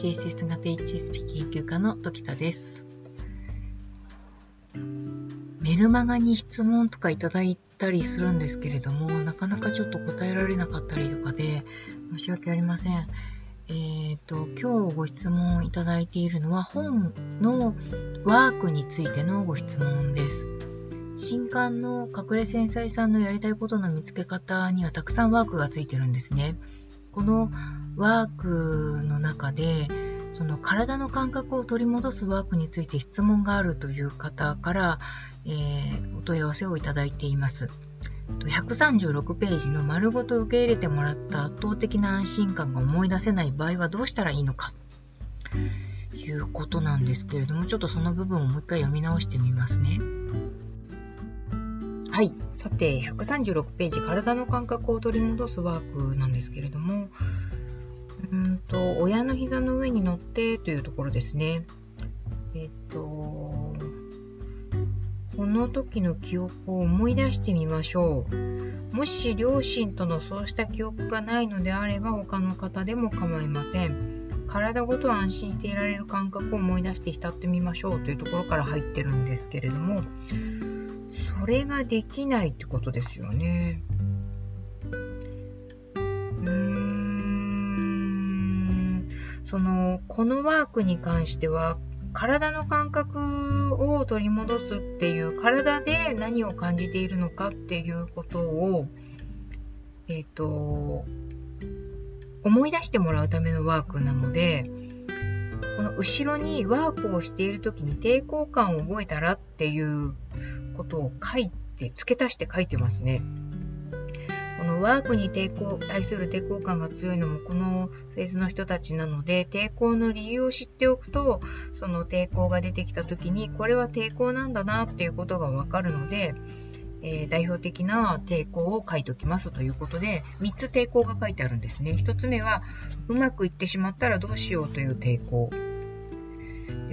HSS 型 HSP 研究家の時田です。メルマガに質問とかいただいたりするんですけれども、なかなかちょっと答えられなかったりとかで、申し訳ありません。えっ、ー、と、今日ご質問いただいているのは本のワークについてのご質問です。新刊の隠れ繊細さんのやりたいことの見つけ方にはたくさんワークがついてるんですね。このワークの中でその体の感覚を取り戻すワークについて質問があるという方から、えー、お問い合わせをいただいています。136ページの丸ごと受け入れてもらった圧倒的な安心感が思い出せない場合はどうしたらいいのかということなんですけれども、ちょっとその部分をもう一回読み直してみますね。はい。さて、136ページ、体の感覚を取り戻すワークなんですけれども、うんと、親の膝の上に乗ってというところですね。えっと、この時の記憶を思い出してみましょう。もし両親とのそうした記憶がないのであれば他の方でも構いません。体ごと安心していられる感覚を思い出して浸ってみましょうというところから入ってるんですけれども、それができないってことですよね。うーん。その、このワークに関しては、体の感覚を取り戻すっていう、体で何を感じているのかっていうことを、えっ、ー、と、思い出してもらうためのワークなので、この後ろにワークをしている時に抵抗感を覚えたらっていうことを書いて、付け足して書いてますね。このワークに抵抗、対する抵抗感が強いのもこのフェーズの人たちなので、抵抗の理由を知っておくと、その抵抗が出てきた時に、これは抵抗なんだなっていうことがわかるので、えー、代表的な抵抗を書いておきますということで、3つ抵抗が書いてあるんですね。1つ目は、うまくいってしまったらどうしようという抵抗。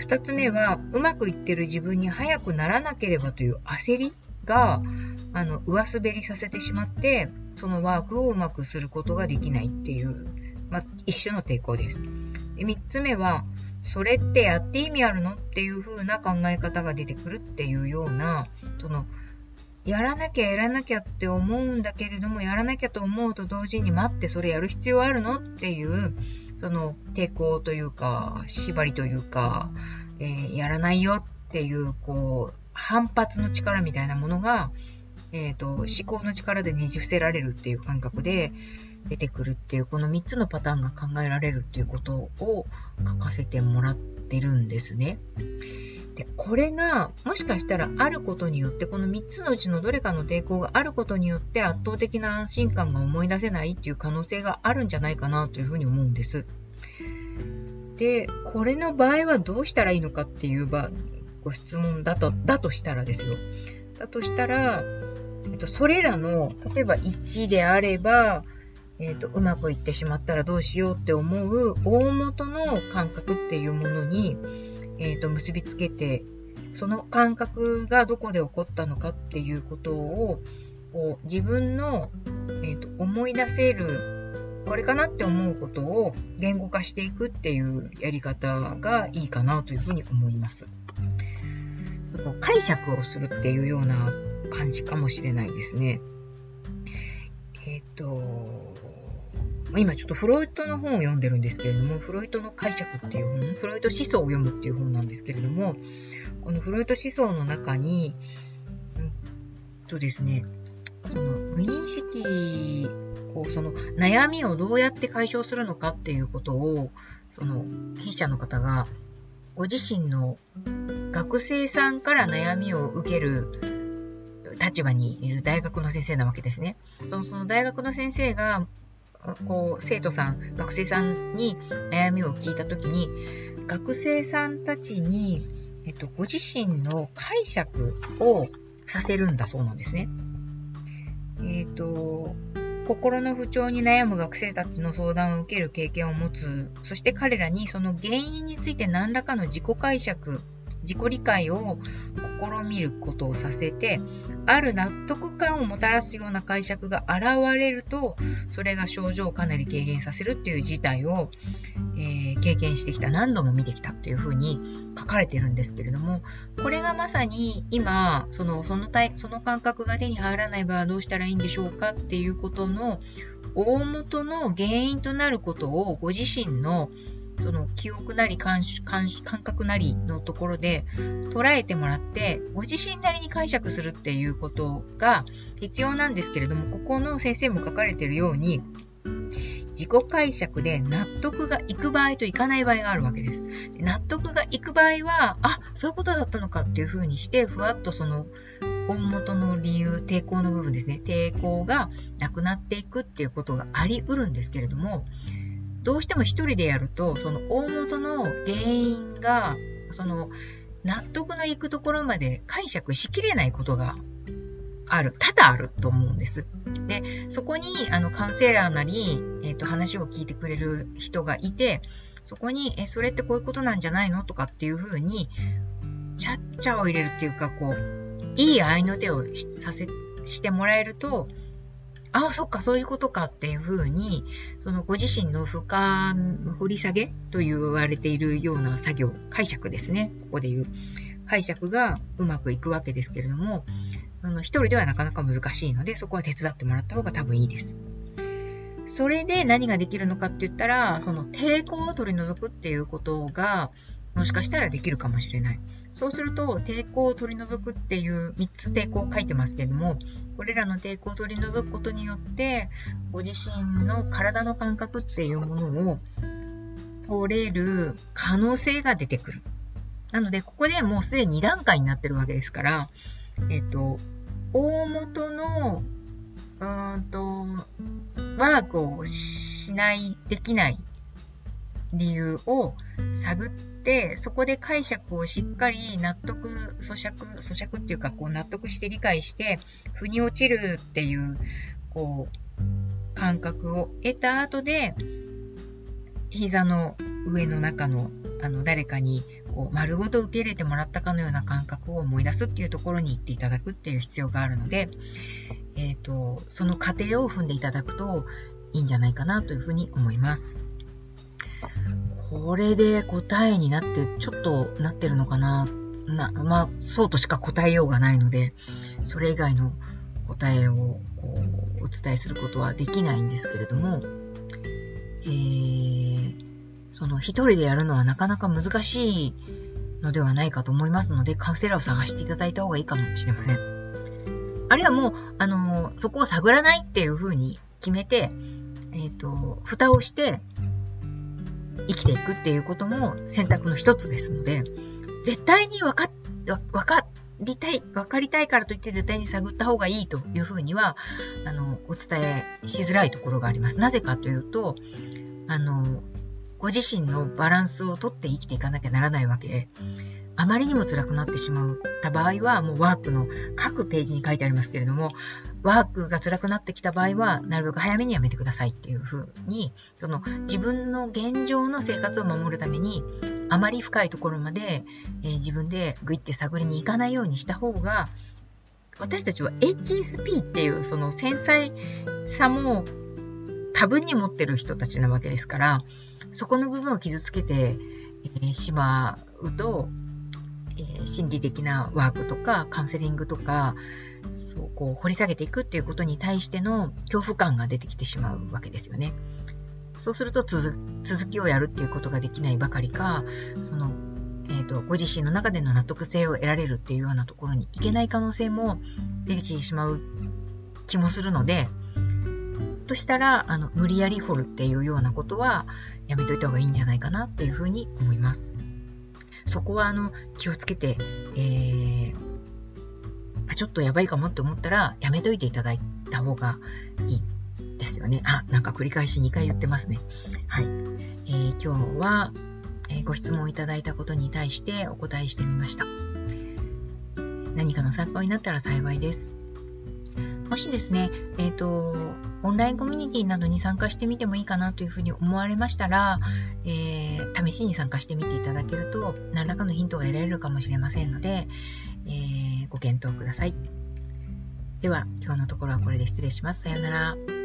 2つ目は、うまくいってる自分に早くならなければという焦りが、あの、上滑りさせてしまって、そのワークをうまくすることができないっていう、まあ、一種の抵抗です。で3つ目は、それってやって意味あるの？っていう風な考え方が出てくるっていうような、その、やらなきゃやらなきゃって思うんだけれども、やらなきゃと思うと同時に待ってそれやる必要あるのっていう、その抵抗というか、縛りというか、えー、やらないよっていう、こう、反発の力みたいなものが、えっ、ー、と、思考の力でねじ伏せられるっていう感覚で出てくるっていう、この3つのパターンが考えられるっていうことを書かせてもらってるんですね。で、これが、もしかしたらあることによって、この3つのうちのどれかの抵抗があることによって圧倒的な安心感が思い出せないっていう可能性があるんじゃないかなというふうに思うんです。で、これの場合はどうしたらいいのかっていうばご質問だと、だとしたらですよ。だとしたら、えっと、それらの、例えば1であれば、えっと、うまくいってしまったらどうしようって思う大元の感覚っていうものに、えーと、結びつけてその感覚がどこで起こったのかっていうことをこう自分の、えーと、思い出せるこれかなって思うことを言語化していくっていうやり方がいいかなというふうに思います。解釈をするっていうような感じかもしれないですね。えっ、ー、と、今ちょっとフロイトの本を読んでるんですけれども、フロイトの解釈っていう本、フロイト思想を読むっていう本なんですけれども、このフロイト思想の中に、うんとですね、その無意識を、その悩みをどうやって解消するのかっていうことを、その筆者の方が、ご自身の学生さんから悩みを受ける立場にいる大学の先生なわけですね。そのその大学の先生がこう生徒さん学生さんに悩みを聞いた時に学生さんたちに、えっと、ご自身の解釈をさせるんだそうなんですね。えっ、と心の不調に悩む学生たちの相談を受ける経験を持つそして彼らにその原因について何らかの自己解釈自己理解を試みることをさせてある納得感をもたらすような解釈が現れると、それが症状をかなり軽減させるっていう事態を、えー、経験してきた、何度も見てきたというふうに書かれてるんですけれども、これがまさに今、その、そのその感覚が手に入らない場合はどうしたらいいんでしょうかっていうことの大元の原因となることをご自身のその記憶なり感感感覚なりのところで捉えてもらってご自身なりに解釈するっていうことが必要なんですけれどもここの先生も書かれているように自己解釈で納得がいく場合といかない場合があるわけです。納得がいく場合は、あ、そういうことだったのかっていうふうにして、ふわっとその大元の理由、抵抗の部分ですね、抵抗がなくなっていくっていうことがあり得るんですけれども、どうしても一人でやると、その大元の原因が、その納得のいくところまで解釈しきれないことがある、多々あると思うんです。で、そこにあのカウンセラーなり、えーと、話を聞いてくれる人がいて、そこに、え、それってこういうことなんじゃないのとかっていうふうに、ちゃっちゃを入れるっていうか、こう、いい合いの手をさせ、してもらえると、ああ、そっか、そういうことかっていうふうに、そのご自身の深掘り下げと言われているような作業、解釈ですね。ここで言う。解釈がうまくいくわけですけれども、あの一人ではなかなか難しいので、そこは手伝ってもらった方が多分いいです。それで何ができるのかって言ったら、その抵抗を取り除くっていうことが、もしかしたらできるかもしれない。そうすると、抵抗を取り除くっていう3つ抵抗を書いてますけども、これらの抵抗を取り除くことによって、ご自身の体の感覚っていうものを取れる可能性が出てくる。なので、ここでもうすでに2段階になってるわけですから、えっ、と、大元の、うーんと、ワークをしない、できない理由を探って、そこで解釈をしっかり納得、咀嚼、咀嚼っていうか、こう納得して理解して、腑に落ちるっていう、こう、感覚を得た後で、膝の上の中の、あの、誰かに、こう、丸ごと受け入れてもらったかのような感覚を思い出すっていうところに行っていただくっていう必要があるので、えっ、ー、と、その過程を踏んでいただくといいんじゃないかなというふうに思います。これで答えになって、ちょっとなってるのかな？な、まあ、そうとしか答えようがないので、それ以外の答えをこうお伝えすることはできないんですけれども、えー、その一人でやるのはなかなか難しいのではないかと思いますので、カウセラーを探していただいた方がいいかもしれません。あるいはもう、あのそこを探らないっていうふうに決めて、えっ、ー、と、蓋をして、生きていくっていうことも選択の一つですので、絶対に分か分かりたい、分かりたいからといって絶対に探った方がいいというふうには、あの、お伝えしづらいところがあります。なぜかというと、あの、ご自身のバランスをとって生きていかなきゃならないわけで、あまりにも辛くなってしまった場合は、もうワークの各ページに書いてありますけれども、ワークが辛くなってきた場合は、なるべく早めにやめてくださいっていうふうに、その自分の現状の生活を守るために、あまり深いところまで、えー、自分でグイって探りに行かないようにした方が、私たちは HSP っていうその繊細さも多分に持ってる人たちなわけですから、そこの部分を傷つけて、えー、しまうと、えー、心理的なワークとかカウンセリングとかそうこう掘り下げていくっていうことに対しての恐怖感が出てきてしまうわけですよね。そうすると続きをやるっていうことができないばかりかその、えーと、ご自身の中での納得性を得られるっていうようなところにいけない可能性も出てきてしまう気もするのでとしたらあの無理やり掘るっていうようなことはやめといた方がいいんじゃないかなっていうふうに思います。そこはあの気をつけて、えー、ちょっとやばいかもって思ったらやめといていただいた方がいいですよね。あ、なんか繰り返し2回言ってますね。はい。えー、今日は、え、ご質問をいただいたことに対してお答えしてみました。何かの参考になったら幸いです。もしですね、えっ、ー、と、オンラインコミュニティなどに参加してみてもいいかなというふうに思われましたら、えー、試しに参加してみていただけると、何らかのヒントが得られるかもしれませんので、えー、ご検討ください。では今日のところはこれで失礼します。さようなら。